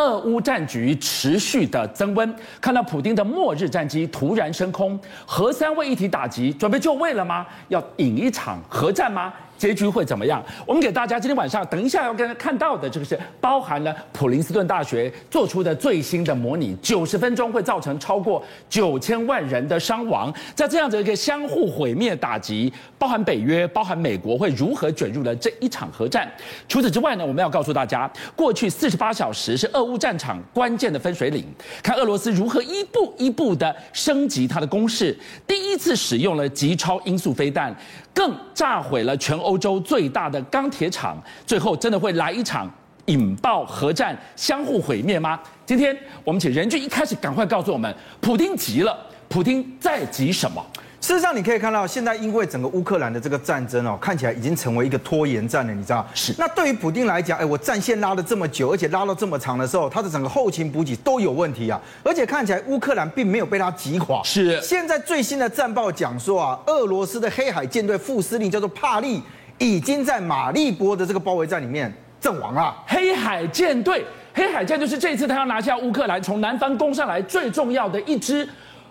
俄乌战局持续的增温，看到普丁的末日战机突然升空，核三位一体打击，准备就位了吗？要引一场核战吗？结局会怎么样？我们给大家今天晚上等一下要跟看到的这个是包含了普林斯顿大学做出的最新的模拟，九十分钟会造成超过九千万人的伤亡，在这样子一个相互毁灭打击，包含北约、包含美国会如何卷入了这一场核战？除此之外呢，我们要告诉大家，过去四十八小时是俄乌战场关键的分水岭，看俄罗斯如何一步一步的升级它的攻势，第一次使用了极超音速飞弹。更炸毁了全欧洲最大的钢铁厂，最后真的会来一场引爆核战、相互毁灭吗？今天我们请任俊一开始赶快告诉我们，普京急了，普京在急什么？事实上，你可以看到，现在因为整个乌克兰的这个战争哦，看起来已经成为一个拖延战了，你知道？是。那对于普丁来讲，哎，我战线拉了这么久，而且拉到这么长的时候，他的整个后勤补给都有问题啊。而且看起来乌克兰并没有被他击垮。是。现在最新的战报讲说啊，俄罗斯的黑海舰队副司令叫做帕利，已经在马利波的这个包围战里面阵亡了。黑海舰队，黑海舰就是这次他要拿下乌克兰，从南方攻上来最重要的一支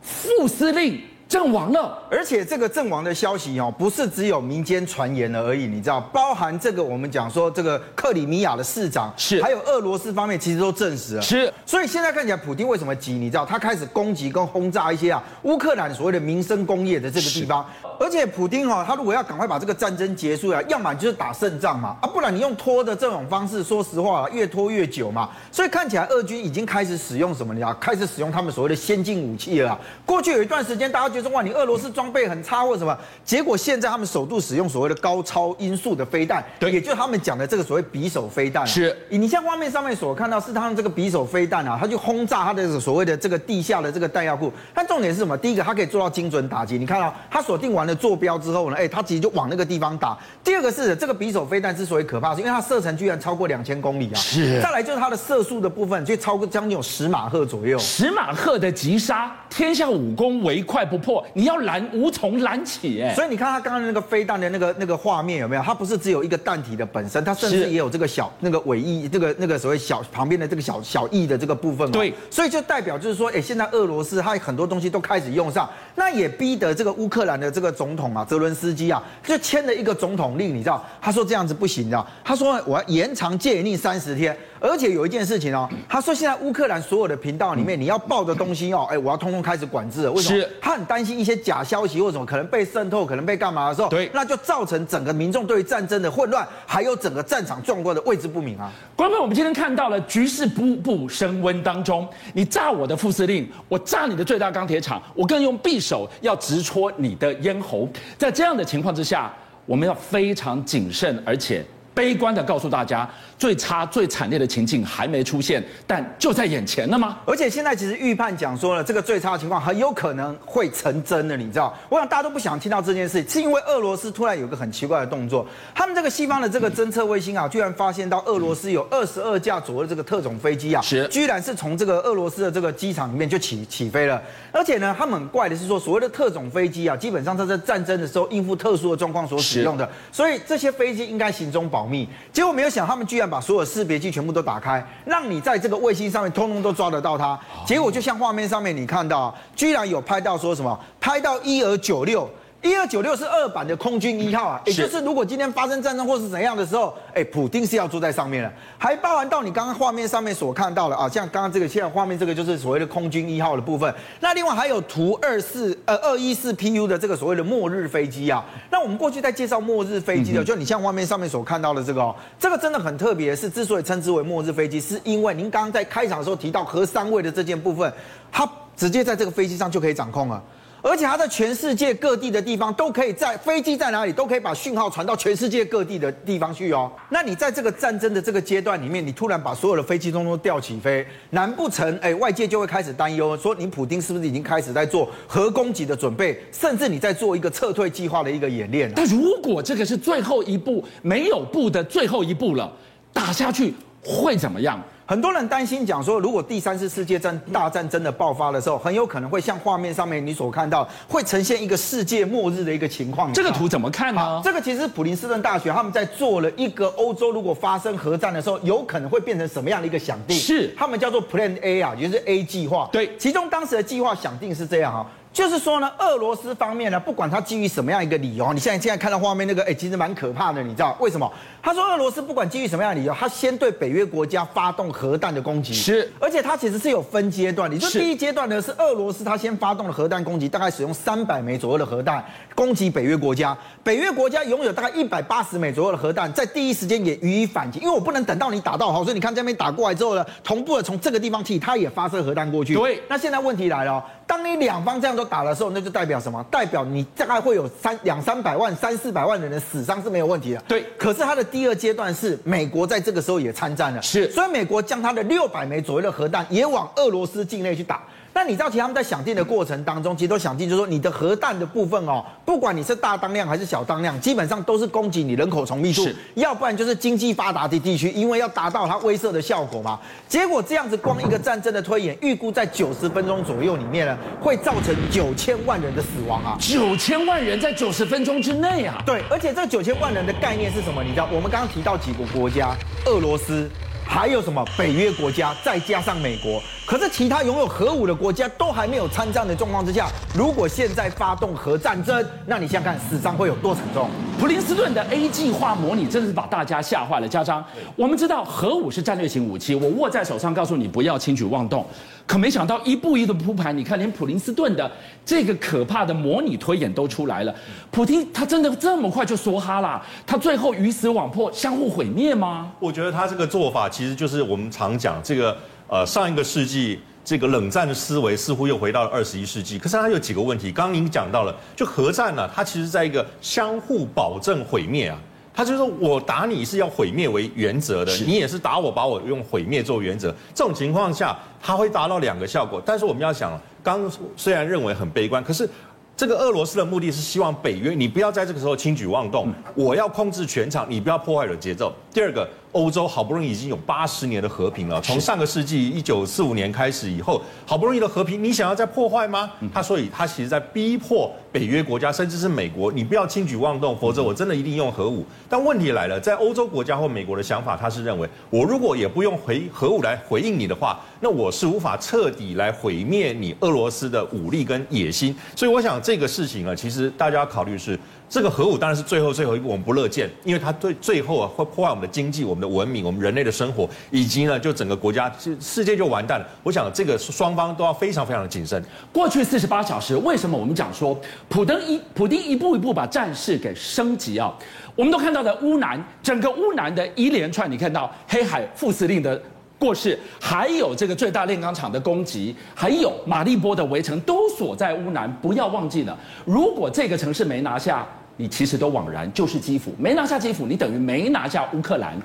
副司令。阵亡了，而且这个阵亡的消息哦，不是只有民间传言了而已，你知道，包含这个我们讲说这个克里米亚的市长是，还有俄罗斯方面其实都证实了，是。所以现在看起来，普丁为什么急？你知道，他开始攻击跟轰炸一些啊乌克兰所谓的民生工业的这个地方，而且普丁哈，他如果要赶快把这个战争结束啊，要么就是打胜仗嘛，啊，不然你用拖的这种方式，说实话，越拖越久嘛。所以看起来，俄军已经开始使用什么？你知道，开始使用他们所谓的先进武器了。过去有一段时间，大家觉得。说哇，你俄罗斯装备很差或什么？结果现在他们首度使用所谓的高超音速的飞弹，对，也就是他们讲的这个所谓匕首飞弹。是，你像画面上面所看到，是他们这个匕首飞弹啊，它就轰炸它的所谓的这个地下的这个弹药库。但重点是什么？第一个，它可以做到精准打击。你看到它锁定完了坐标之后呢，哎，它直接就往那个地方打。第二个是这个匕首飞弹之所以可怕，是因为它射程居然超过两千公里啊。是。再来就是它的射速的部分，就超过将近有十马赫左右。十马赫的急杀，天下武功唯快不破。你要拦无从拦起，哎，所以你看他刚刚那个飞弹的那个那个画面有没有？它不是只有一个弹体的本身，它甚至也有这个小那个尾翼，这个那个所谓小旁边的这个小小翼的这个部分嘛。对，所以就代表就是说，哎，现在俄罗斯它很多东西都开始用上，那也逼得这个乌克兰的这个总统啊，泽伦斯基啊，就签了一个总统令，你知道？他说这样子不行，你知道？他说我要延长戒严令三十天。而且有一件事情哦，他说现在乌克兰所有的频道里面，你要报的东西哦，哎，我要通通开始管制了。为什么？他很担心一些假消息或什么可能被渗透，可能被干嘛的时候，对，那就造成整个民众对于战争的混乱，还有整个战场状况的位置不明啊。观众，我们今天看到了局势步步升温当中，你炸我的副司令，我炸你的最大钢铁厂，我更用匕首要直戳你的咽喉。在这样的情况之下，我们要非常谨慎，而且。悲观的告诉大家，最差、最惨烈的情境还没出现，但就在眼前了吗？而且现在其实预判讲说了，这个最差的情况很有可能会成真的，你知道？我想大家都不想听到这件事，是因为俄罗斯突然有个很奇怪的动作，他们这个西方的这个侦测卫星啊，居然发现到俄罗斯有二十二架左右的这个特种飞机啊，是，居然是从这个俄罗斯的这个机场里面就起起飞了。而且呢，他们很怪的是说，所谓的特种飞机啊，基本上它在战争的时候应付特殊的状况所使用的，所以这些飞机应该行踪保保密。结果没有想，他们居然把所有识别器全部都打开，让你在这个卫星上面通通都抓得到它。结果就像画面上面你看到，居然有拍到说什么，拍到一二九六。一二九六是二版的空军一号啊，也就是如果今天发生战争或是怎样的时候，哎，普丁是要坐在上面的，还包含到你刚刚画面上面所看到的啊，像刚刚这个现在画面这个就是所谓的空军一号的部分。那另外还有图二四呃二一四 PU 的这个所谓的末日飞机啊。那我们过去在介绍末日飞机的，就你像画面上面所看到的这个哦，这个真的很特别，是之所以称之为末日飞机，是因为您刚刚在开场的时候提到核三位的这件部分，它直接在这个飞机上就可以掌控了。而且它在全世界各地的地方都可以在飞机在哪里都可以把讯号传到全世界各地的地方去哦。那你在这个战争的这个阶段里面，你突然把所有的飞机通通吊起飞，难不成哎外界就会开始担忧，说你普丁是不是已经开始在做核攻击的准备，甚至你在做一个撤退计划的一个演练？但如果这个是最后一步，没有步的最后一步了，打下去会怎么样？很多人担心讲说，如果第三次世界战大战真的爆发的时候，很有可能会像画面上面你所看到，会呈现一个世界末日的一个情况。这个图怎么看呢？这个其实普林斯顿大学他们在做了一个欧洲如果发生核战的时候，有可能会变成什么样的一个想定？是，他们叫做 Plan A 啊，也就是 A 计划。对，其中当时的计划想定是这样哈。就是说呢，俄罗斯方面呢，不管他基于什么样一个理由，你现在现在看到画面那个，哎，其实蛮可怕的，你知道为什么？他说俄罗斯不管基于什么样的理由，他先对北约国家发动核弹的攻击，是，而且他其实是有分阶段的，你说第一阶段呢是俄罗斯他先发动了核弹攻击，大概使用三百枚左右的核弹攻击北约国家，北约国家拥有大概一百八十枚左右的核弹，在第一时间也予以反击，因为我不能等到你打到好，所以你看这边打过来之后呢，同步的从这个地方起，他也发射核弹过去。对，那现在问题来了。当你两方这样都打的时候，那就代表什么？代表你大概会有三两三百万、三四百万的人死伤是没有问题的。对。可是它的第二阶段是美国在这个时候也参战了，是。所以美国将它的六百枚左右的核弹也往俄罗斯境内去打。那你知道，其实他们在想定的过程当中，其实都想定，就是说你的核弹的部分哦，不管你是大当量还是小当量，基本上都是攻击你人口稠密度，要不然就是经济发达的地区，因为要达到它威慑的效果嘛。结果这样子，光一个战争的推演，预估在九十分钟左右里面呢，会造成九千万人的死亡啊！九千万人在九十分钟之内啊！对，而且这九千万人的概念是什么？你知道，我们刚刚提到几个国家，俄罗斯。还有什么北约国家，再加上美国，可是其他拥有核武的国家都还没有参战的状况之下，如果现在发动核战争，那你想想看，死伤会有多沉重？普林斯顿的 A 计划模拟真的是把大家吓坏了。家长，我们知道核武是战略型武器，我握在手上，告诉你不要轻举妄动。可没想到一步一步铺排，你看连普林斯顿的这个可怕的模拟推演都出来了。普京他真的这么快就梭哈啦？他最后鱼死网破，相互毁灭吗？我觉得他这个做法其实就是我们常讲这个呃上一个世纪这个冷战的思维似乎又回到了二十一世纪。可是它有几个问题，刚刚您讲到了，就核战呢、啊，它其实在一个相互保证毁灭啊。他就是说我打你是要毁灭为原则的，你也是打我，把我用毁灭做原则。这种情况下，它会达到两个效果。但是我们要想，刚虽然认为很悲观，可是这个俄罗斯的目的是希望北约你不要在这个时候轻举妄动，我要控制全场，你不要破坏我的节奏。第二个。欧洲好不容易已经有八十年的和平了，从上个世纪一九四五年开始以后，好不容易的和平，你想要再破坏吗？他所以他其实在逼迫北约国家，甚至是美国，你不要轻举妄动，否则我真的一定用核武。但问题来了，在欧洲国家或美国的想法，他是认为，我如果也不用回核武来回应你的话，那我是无法彻底来毁灭你俄罗斯的武力跟野心。所以我想这个事情啊，其实大家要考虑是。这个核武当然是最后最后一步，我们不乐见，因为它对最后啊会破坏我们的经济、我们的文明、我们人类的生活，以及呢就整个国家世世界就完蛋了。我想这个双方都要非常非常的谨慎。过去四十八小时，为什么我们讲说普登一普丁一步一步把战事给升级啊？我们都看到的乌南整个乌南的一连串，你看到黑海副司令的过世，还有这个最大炼钢厂的攻击，还有马利波的围城，都锁在乌南。不要忘记了，如果这个城市没拿下。你其实都枉然，就是基辅没拿下基辅，你等于没拿下乌克兰。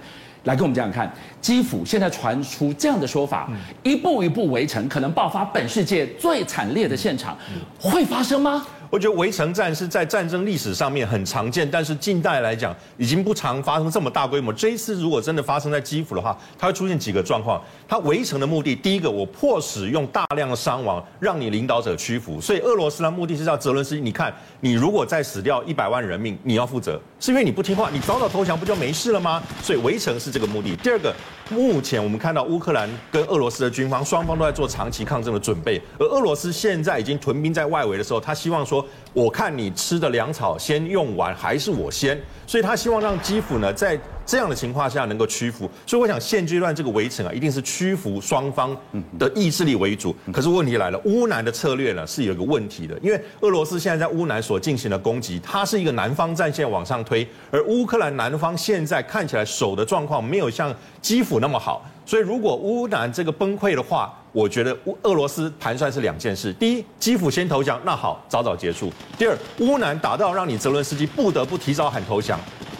来跟我们讲讲看，基辅现在传出这样的说法，一步一步围城，可能爆发本世界最惨烈的现场，会发生吗？我觉得围城战是在战争历史上面很常见，但是近代来讲已经不常发生这么大规模。这一次如果真的发生在基辅的话，它会出现几个状况。它围城的目的，第一个，我迫使用大量的伤亡让你领导者屈服。所以俄罗斯的目的是让泽伦斯基，你看你如果再死掉一百万人命，你要负责，是因为你不听话，你早早投降不就没事了吗？所以围城是这个目的。第二个，目前我们看到乌克兰跟俄罗斯的军方双方都在做长期抗争的准备，而俄罗斯现在已经屯兵在外围的时候，他希望说。我看你吃的粮草先用完，还是我先？所以他希望让基辅呢，在这样的情况下能够屈服。所以我想现阶段这个围城啊，一定是屈服双方的意志力为主。可是问题来了，乌南的策略呢是有一个问题的，因为俄罗斯现在在乌南所进行的攻击，它是一个南方战线往上推，而乌克兰南方现在看起来守的状况没有像基辅那么好。所以如果乌南这个崩溃的话，我觉得乌俄罗斯盘算是两件事：第一，基辅先投降，那好，早早结束；第二，乌南打到让你泽伦斯基不得不提早喊投降，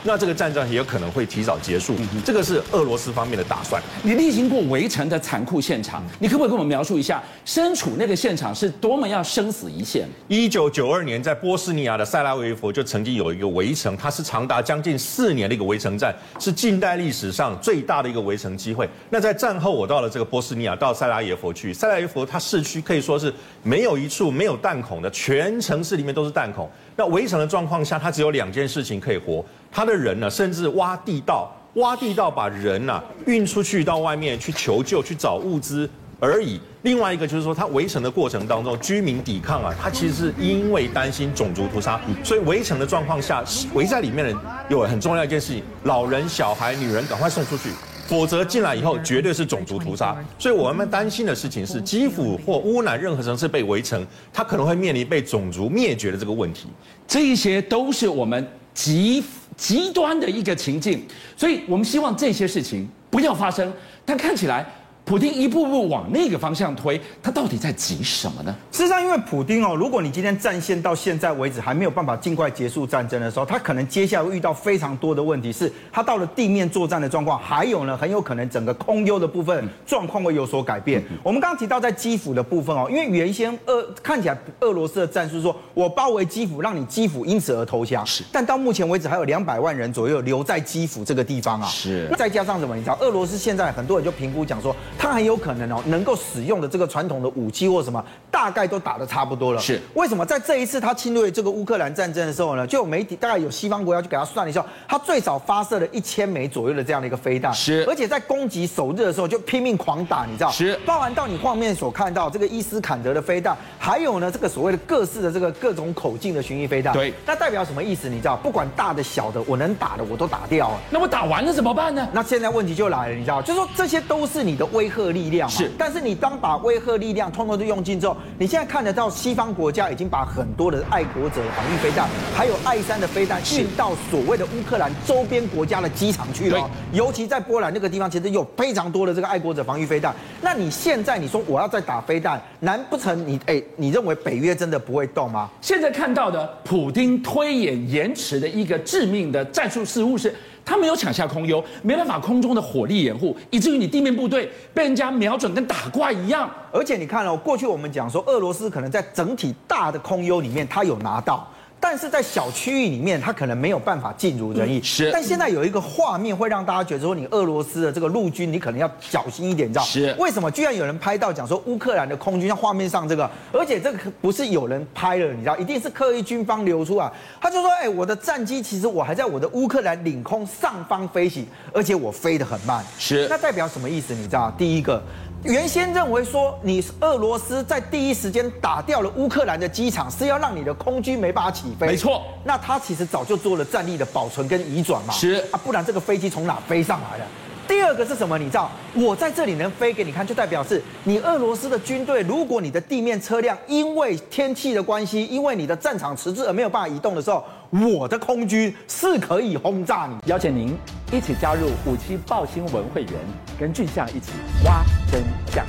那这个战争也有可能会提早结束。这个是俄罗斯方面的打算。你历经过围城的残酷现场，你可不可以跟我们描述一下，身处那个现场是多么要生死一线？一九九二年，在波斯尼亚的塞拉维佛就曾经有一个围城，它是长达将近四年的一个围城战，是近代历史上最大的一个围城机会。那在战后，我到了这个波斯尼亚，到塞拉耶佛去，塞拉耶佛它市区可以说是没有一处没有弹孔的，全城市里面都是弹孔。那围城的状况下，它只有两件事情可以活，他的人呢，甚至挖地道，挖地道把人呢运出去到外面去求救，去找物资而已。另外一个就是说，他围城的过程当中，居民抵抗啊，他其实是因为担心种族屠杀，所以围城的状况下，围在里面的人有很重要一件事情，老人、小孩、女人赶快送出去。否则进来以后绝对是种族屠杀，所以我们担心的事情是基辅或乌南任何城市被围城，它可能会面临被种族灭绝的这个问题。这一些都是我们极极端的一个情境，所以我们希望这些事情不要发生。但看起来。普京一步步往那个方向推，他到底在急什么呢？事实上，因为普京哦，如果你今天战线到现在为止还没有办法尽快结束战争的时候，他可能接下来会遇到非常多的问题，是他到了地面作战的状况，还有呢，很有可能整个空优的部分状况会有所改变。我们刚刚提到在基辅的部分哦，因为原先俄看起来俄罗斯的战术说，我包围基辅，让你基辅因此而投降，是。但到目前为止还有两百万人左右留在基辅这个地方啊，是。再加上什么？你知道，俄罗斯现在很多人就评估讲说。他很有可能哦，能够使用的这个传统的武器或什么，大概都打得差不多了。是为什么在这一次他侵略这个乌克兰战争的时候呢？就有媒体大概有西方国家去给他算了一下，他最少发射了一千枚左右的这样的一个飞弹。是，而且在攻击首日的时候就拼命狂打，你知道？是，包含到你画面所看到这个伊斯坎德的飞弹，还有呢这个所谓的各式的这个各种口径的巡弋飞弹。对，那代表什么意思？你知道？不管大的小的，我能打的我都打掉了。那我打完了怎么办呢？那现在问题就来了，你知道？就是说这些都是你的威慑力量。是。但是你当把威慑力量通通都用尽之后，你现在看得到西方国家已经把很多的爱国者防御飞弹，还有爱三的飞弹运到所谓的乌克兰周边国家的机场去了。尤其在波兰那个地方，其实有非常多的这个爱国者防御飞弹。那你现在你说我要再打飞弹，难不成你哎，你认为北约真的不会动吗？现在看到的普丁推演延迟的一个致命的战术失误是。他没有抢下空优，没办法空中的火力掩护，以至于你地面部队被人家瞄准跟打怪一样。而且你看哦，过去我们讲说俄罗斯可能在整体大的空优里面，他有拿到。但是在小区域里面，它可能没有办法尽如人意。是。但现在有一个画面会让大家觉得说，你俄罗斯的这个陆军，你可能要小心一点，你知道？是。为什么？居然有人拍到讲说乌克兰的空军，像画面上这个，而且这个不是有人拍了，你知道？一定是刻意军方流出啊。他就说：“哎，我的战机其实我还在我的乌克兰领空上方飞行，而且我飞得很慢。”是。那代表什么意思？你知道？第一个。原先认为说，你俄罗斯在第一时间打掉了乌克兰的机场，是要让你的空军没办法起飞。没错，那他其实早就做了战力的保存跟移转嘛。是啊，不然这个飞机从哪飞上来的？第二个是什么？你知道，我在这里能飞给你看，就代表是你俄罗斯的军队。如果你的地面车辆因为天气的关系，因为你的战场迟滞而没有办法移动的时候，我的空军是可以轰炸你。邀请您一起加入五七报新闻会员，跟俊相一起挖真相。